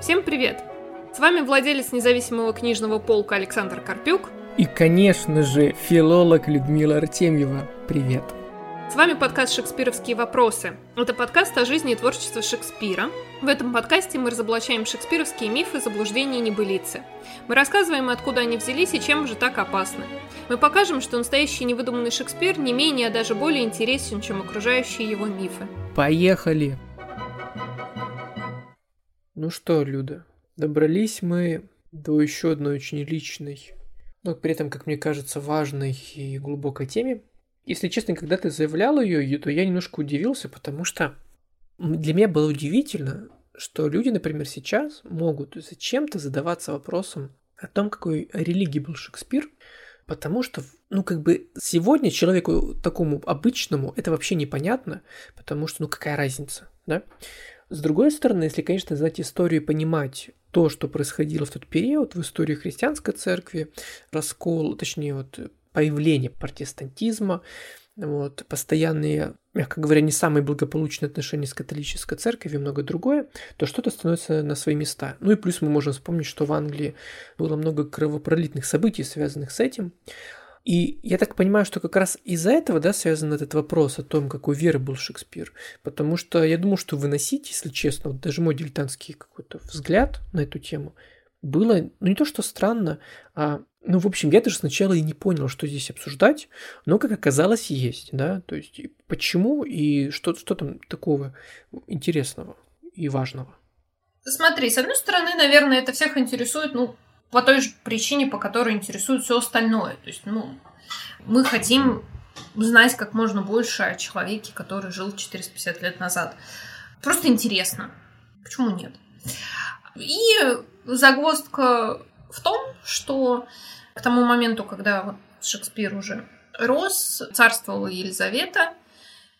Всем привет! С вами владелец независимого книжного полка Александр Карпюк. И, конечно же, филолог Людмила Артемьева. Привет! С вами подкаст «Шекспировские вопросы». Это подкаст о жизни и творчестве Шекспира. В этом подкасте мы разоблачаем шекспировские мифы, заблуждения и небылицы. Мы рассказываем, откуда они взялись и чем же так опасны. Мы покажем, что настоящий невыдуманный Шекспир не менее, а даже более интересен, чем окружающие его мифы. Поехали! Ну что, Люда, добрались мы до еще одной очень личной, но при этом, как мне кажется, важной и глубокой теме. Если честно, когда ты заявлял ее, то я немножко удивился, потому что для меня было удивительно, что люди, например, сейчас могут зачем-то задаваться вопросом о том, какой религии был Шекспир, потому что, ну, как бы сегодня человеку такому обычному это вообще непонятно, потому что, ну, какая разница, да? С другой стороны, если, конечно, знать историю и понимать то, что происходило в тот период в истории христианской церкви, раскол, точнее, вот появление протестантизма, вот, постоянные, мягко говоря, не самые благополучные отношения с католической церковью и многое другое, то что-то становится на свои места. Ну и плюс мы можем вспомнить, что в Англии было много кровопролитных событий, связанных с этим. И я так понимаю, что как раз из-за этого, да, связан этот вопрос о том, какой веры был Шекспир. Потому что я думаю, что выносить, если честно, вот даже мой дилетантский какой-то взгляд на эту тему, было, ну не то что странно, а, ну, в общем, я даже сначала и не понял, что здесь обсуждать, но, как оказалось, есть, да, то есть почему и что, что там такого интересного и важного. Смотри, с одной стороны, наверное, это всех интересует, ну, по той же причине, по которой интересует все остальное. То есть, ну, мы хотим знать как можно больше о человеке, который жил 450 лет назад. Просто интересно. Почему нет? И загвоздка в том, что к тому моменту, когда вот Шекспир уже рос, царствовала Елизавета,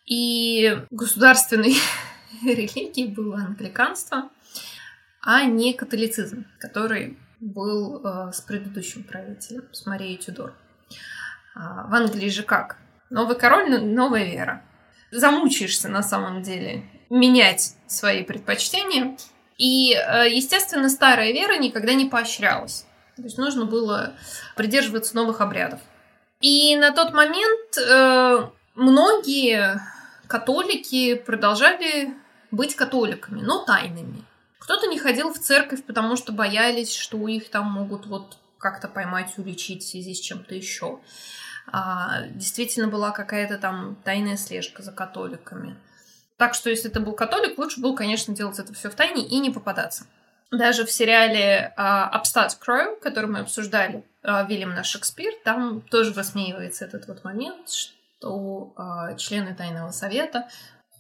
и государственной религией было англиканство, а не католицизм, который был э, с предыдущим правителем, с Марией Тюдор. А в Англии же как? Новый король, новая вера. Замучаешься на самом деле менять свои предпочтения. И, э, естественно, старая вера никогда не поощрялась. То есть нужно было придерживаться новых обрядов. И на тот момент э, многие католики продолжали быть католиками, но тайными. Кто-то не ходил в церковь, потому что боялись, что их там могут вот как-то поймать, уличить в связи с чем-то еще. А, действительно была какая-то там тайная слежка за католиками. Так что, если ты был католик, лучше было, конечно, делать это все в тайне и не попадаться. Даже в сериале «Обстат uh, Кроу», который мы обсуждали, uh, Вильям на Шекспир, там тоже высмеивается этот вот момент, что uh, члены Тайного Совета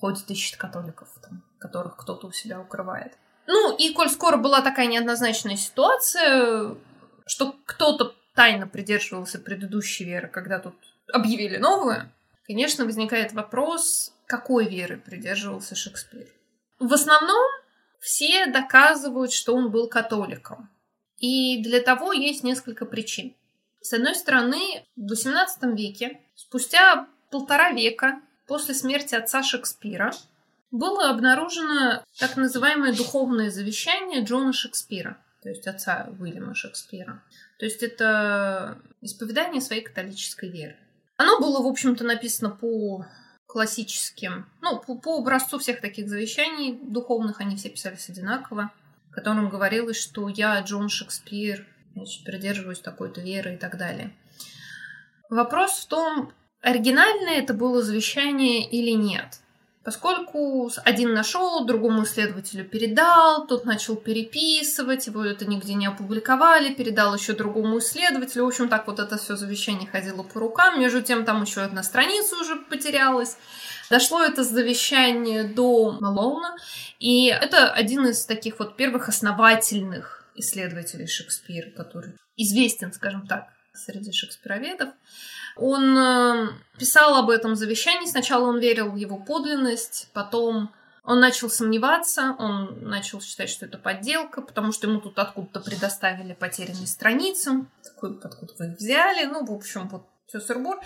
ходят ищут католиков, там, которых кто-то у себя укрывает. Ну, и коль скоро была такая неоднозначная ситуация, что кто-то тайно придерживался предыдущей веры, когда тут объявили новую, конечно, возникает вопрос, какой веры придерживался Шекспир. В основном все доказывают, что он был католиком. И для того есть несколько причин. С одной стороны, в XVIII веке, спустя полтора века после смерти отца Шекспира, было обнаружено так называемое духовное завещание Джона Шекспира, то есть отца Уильяма Шекспира. То есть это исповедание своей католической веры. Оно было, в общем-то, написано по классическим, ну, по, по образцу всех таких завещаний духовных, они все писались одинаково, в котором говорилось, что я, Джон Шекспир, значит, придерживаюсь такой-то веры и так далее. Вопрос в том, оригинальное это было завещание или нет. Поскольку один нашел, другому исследователю передал, тот начал переписывать, его это нигде не опубликовали, передал еще другому исследователю. В общем, так вот это все завещание ходило по рукам. Между тем, там еще одна страница уже потерялась. Дошло это завещание до Малоуна, и это один из таких вот первых основательных исследователей Шекспира, который известен, скажем так, среди шекспироведов. Он э, писал об этом завещании. Сначала он верил в его подлинность, потом он начал сомневаться, он начал считать, что это подделка, потому что ему тут откуда-то предоставили потерянные страницы. Такой, откуда вы их взяли? Ну, в общем, вот все сырбор.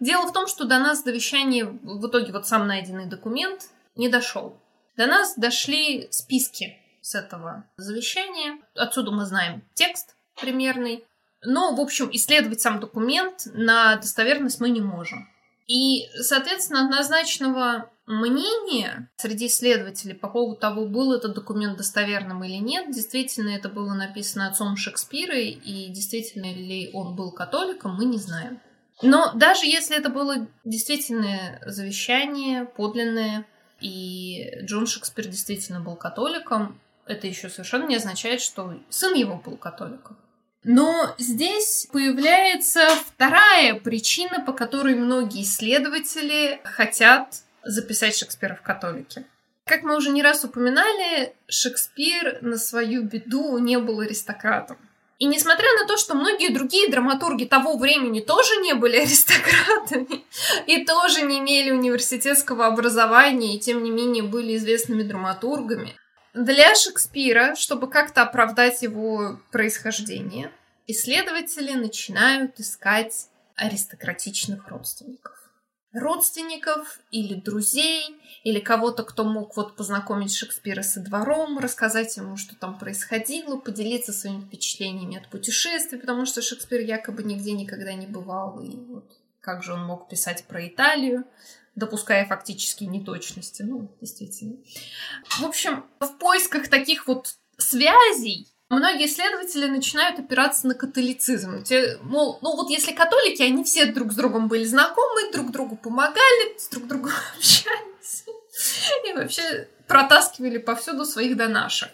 Дело в том, что до нас завещание, в итоге вот сам найденный документ, не дошел. До нас дошли списки с этого завещания. Отсюда мы знаем текст примерный. Но, в общем, исследовать сам документ на достоверность мы не можем. И, соответственно, однозначного мнения среди исследователей по поводу того, был этот документ достоверным или нет, действительно это было написано отцом Шекспира, и действительно ли он был католиком, мы не знаем. Но даже если это было действительное завещание, подлинное, и Джон Шекспир действительно был католиком, это еще совершенно не означает, что сын его был католиком. Но здесь появляется вторая причина, по которой многие исследователи хотят записать Шекспира в католике. Как мы уже не раз упоминали, Шекспир на свою беду не был аристократом. И несмотря на то, что многие другие драматурги того времени тоже не были аристократами и тоже не имели университетского образования и тем не менее были известными драматургами, для Шекспира, чтобы как-то оправдать его происхождение, исследователи начинают искать аристократичных родственников. Родственников или друзей, или кого-то, кто мог вот познакомить Шекспира со двором, рассказать ему, что там происходило, поделиться своими впечатлениями от путешествий, потому что Шекспир якобы нигде никогда не бывал, и вот как же он мог писать про Италию допуская фактические неточности. Ну, действительно. В общем, в поисках таких вот связей многие исследователи начинают опираться на католицизм. Те, мол, ну вот если католики, они все друг с другом были знакомы, друг другу помогали, с друг другом общались. И вообще протаскивали повсюду своих донашек.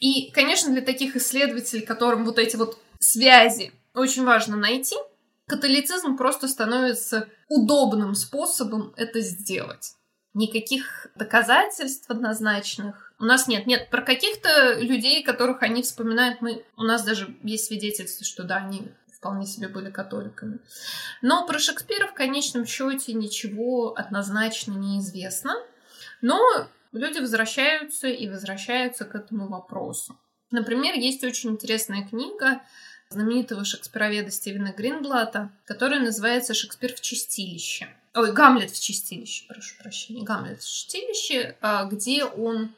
И, конечно, для таких исследователей, которым вот эти вот связи очень важно найти – католицизм просто становится удобным способом это сделать. Никаких доказательств однозначных у нас нет. Нет, про каких-то людей, которых они вспоминают, мы... у нас даже есть свидетельства, что да, они вполне себе были католиками. Но про Шекспира в конечном счете ничего однозначно не известно. Но люди возвращаются и возвращаются к этому вопросу. Например, есть очень интересная книга знаменитого шекспироведа Стивена Гринблата, который называется «Шекспир в чистилище». Ой, Гамлет в чистилище, прошу прощения, Гамлет в чистилище, а, где он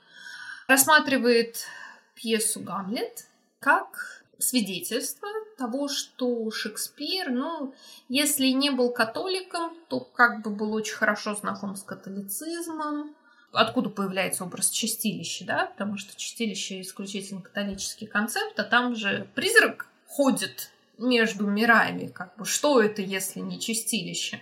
рассматривает пьесу «Гамлет» как свидетельство того, что Шекспир, ну, если не был католиком, то как бы был очень хорошо знаком с католицизмом, откуда появляется образ чистилища, да, потому что чистилище исключительно католический концепт, а там же призрак ходит между мирами, как бы, что это, если не чистилище.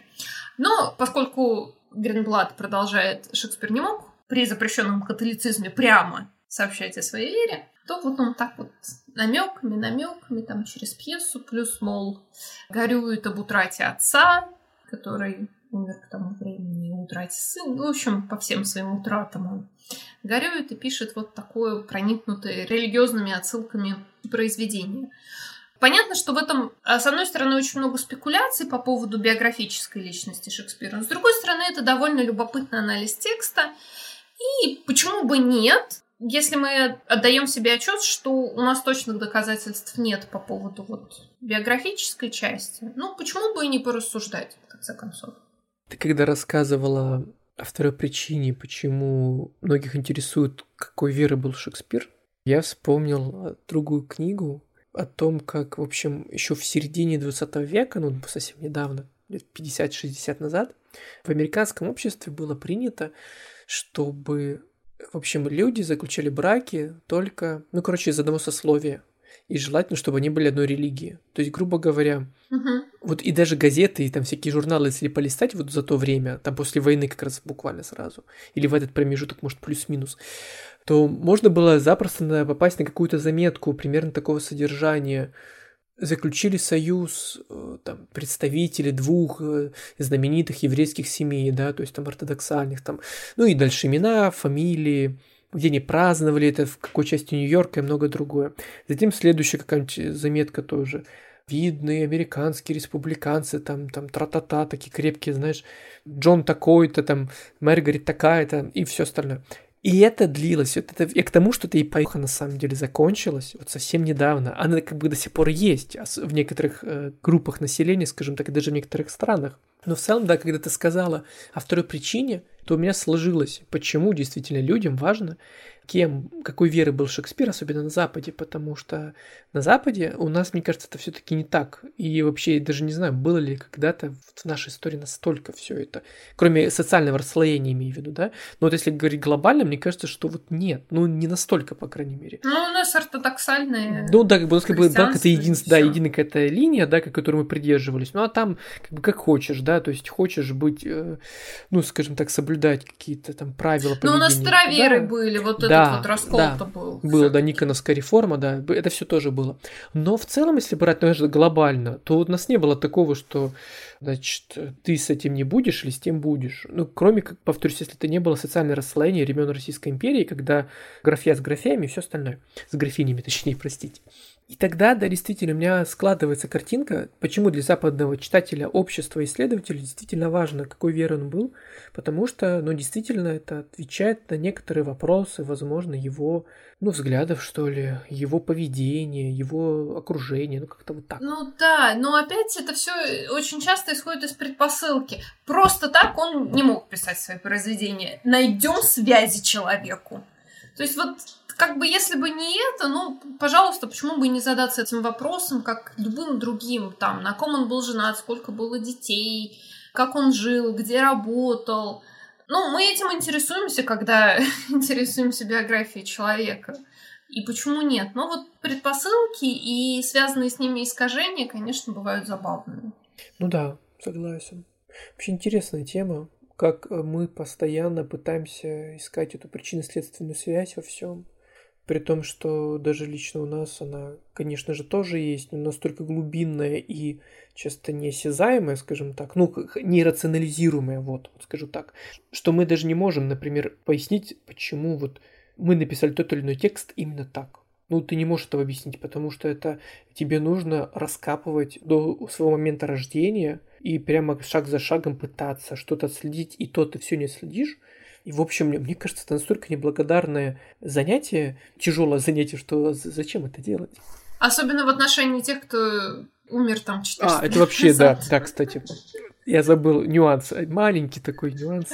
Но поскольку Гринблад продолжает, Шекспир не мог при запрещенном католицизме прямо сообщать о своей вере, то вот он так вот намеками, намеками, там через пьесу, плюс, мол, горюет об утрате отца, который умер к тому времени, и утрате сына. Ну, в общем, по всем своим утратам он горюет и пишет вот такое проникнутое религиозными отсылками произведение. Понятно, что в этом, а, с одной стороны, очень много спекуляций по поводу биографической личности Шекспира, но с другой стороны, это довольно любопытный анализ текста. И почему бы нет, если мы отдаем себе отчет, что у нас точных доказательств нет по поводу вот биографической части, ну почему бы и не порассуждать, в конце концов. Ты когда рассказывала о второй причине, почему многих интересует, какой веры был Шекспир, я вспомнил другую книгу о том, как, в общем, еще в середине 20 века, ну, совсем недавно, лет 50-60 назад, в американском обществе было принято, чтобы, в общем, люди заключали браки только, ну, короче, из одного сословия. И желательно, чтобы они были одной религии. То есть, грубо говоря, угу. вот и даже газеты, и там всякие журналы, если полистать вот за то время, там после войны как раз буквально сразу, или в этот промежуток, может, плюс-минус, то можно было запросто попасть на какую-то заметку примерно такого содержания. Заключили союз э, там, представители двух э, знаменитых еврейских семей, да, то есть там ортодоксальных, там, ну и дальше имена, фамилии, где они праздновали это, в какой части Нью-Йорка и многое другое. Затем следующая какая-нибудь заметка тоже. Видные американские республиканцы, там, там, тра-та-та, такие крепкие, знаешь, Джон такой-то, там, Маргарет такая-то и все остальное. И это длилось. Вот это, и к тому, что эта эпоха на самом деле закончилась вот совсем недавно. Она как бы до сих пор есть в некоторых э, группах населения, скажем так, и даже в некоторых странах. Но в целом, да, когда ты сказала о второй причине, то у меня сложилось, почему действительно людям важно кем, какой веры был Шекспир, особенно на Западе, потому что на Западе у нас, мне кажется, это все-таки не так. И вообще, я даже не знаю, было ли когда-то в нашей истории настолько все это, кроме социального расслоения, имею в виду, да? Но вот если говорить глобально, мне кажется, что вот нет, ну не настолько, по крайней мере. Ну, у нас ортодоксальные. Ну, да, как бы, как бы да, это единственная, да, единая какая-то линия, да, к которой мы придерживались. Ну, а там, как бы, как хочешь, да, то есть хочешь быть, э, ну, скажем так, соблюдать какие-то там правила поведения. Ну, у нас староверы да? были, вот да, этот вот раскол-то да, был. Было, да, Никоновская реформа, да, это все тоже было. Но в целом, если брать, ну, глобально, то у нас не было такого, что, значит, ты с этим не будешь или с тем будешь. Ну, кроме, как, повторюсь, если это не было социальное расслоение времен Российской империи, когда графья с графьями и все остальное. С графинями, точнее, простите. И тогда, да, действительно, у меня складывается картинка, почему для западного читателя, общества, исследователя действительно важно, какой веры он был, потому что, ну, действительно, это отвечает на некоторые вопросы, возможно, его, ну, взглядов, что ли, его поведения, его окружения, ну, как-то вот так. Ну, да, но опять это все очень часто исходит из предпосылки. Просто так он не мог писать свои произведения. Найдем связи человеку. То есть вот как бы если бы не это, ну, пожалуйста, почему бы не задаться этим вопросом, как любым другим, там, на ком он был женат, сколько было детей, как он жил, где работал. Ну, мы этим интересуемся, когда интересуемся биографией человека. И почему нет? Но вот предпосылки и связанные с ними искажения, конечно, бывают забавными. Ну да, согласен. Вообще интересная тема, как мы постоянно пытаемся искать эту причинно-следственную связь во всем. При том, что даже лично у нас она, конечно же, тоже есть, но настолько глубинная и часто неосязаемая, скажем так, ну, нерационализируемая, вот, вот скажу так, что мы даже не можем, например, пояснить, почему вот мы написали тот или иной текст именно так. Ну, ты не можешь этого объяснить, потому что это тебе нужно раскапывать до своего момента рождения и прямо шаг за шагом пытаться что-то отследить, и то ты все не следишь, и, в общем, мне кажется, это настолько неблагодарное занятие, тяжелое занятие, что зачем это делать? Особенно в отношении тех, кто умер там 400 А, это вообще, да, да, кстати. Я забыл нюанс, маленький такой нюанс.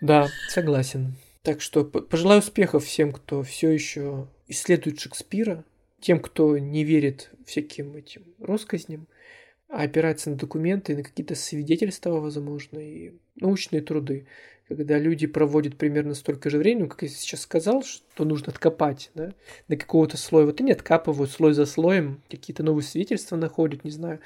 Да, согласен. Так что пожелаю успехов всем, кто все еще исследует Шекспира, тем, кто не верит всяким этим россказням, а опирается на документы, на какие-то свидетельства, возможно, и научные труды когда люди проводят примерно столько же времени, как я сейчас сказал, что нужно откопать, да, до какого-то слоя. Вот они откапывают слой за слоем, какие-то новые свидетельства находят, не знаю.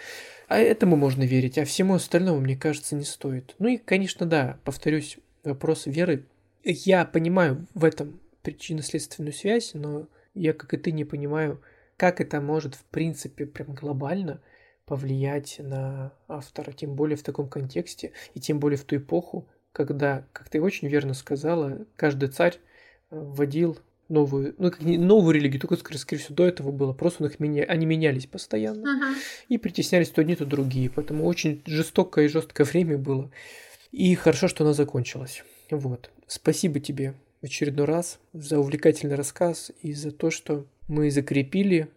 А этому можно верить, а всему остальному, мне кажется, не стоит. Ну и, конечно, да, повторюсь, вопрос веры. Я понимаю в этом причинно-следственную связь, но я, как и ты, не понимаю, как это может, в принципе, прям глобально повлиять на автора, тем более в таком контексте, и тем более в ту эпоху, когда, как ты очень верно сказала, каждый царь э, вводил новую, ну, как не новую религию, только, скорее всего, до этого было. Просто у них меня, они менялись постоянно. Uh-huh. И притеснялись то одни, то другие. Поэтому очень жестокое и жесткое время было. И хорошо, что оно закончилось. Вот. Спасибо тебе в очередной раз за увлекательный рассказ и за то, что мы закрепили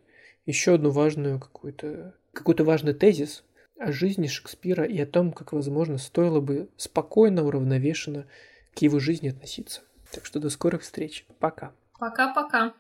еще одну важную какую-то какой-то важный тезис, о жизни Шекспира и о том, как, возможно, стоило бы спокойно, уравновешенно к его жизни относиться. Так что до скорых встреч. Пока. Пока-пока.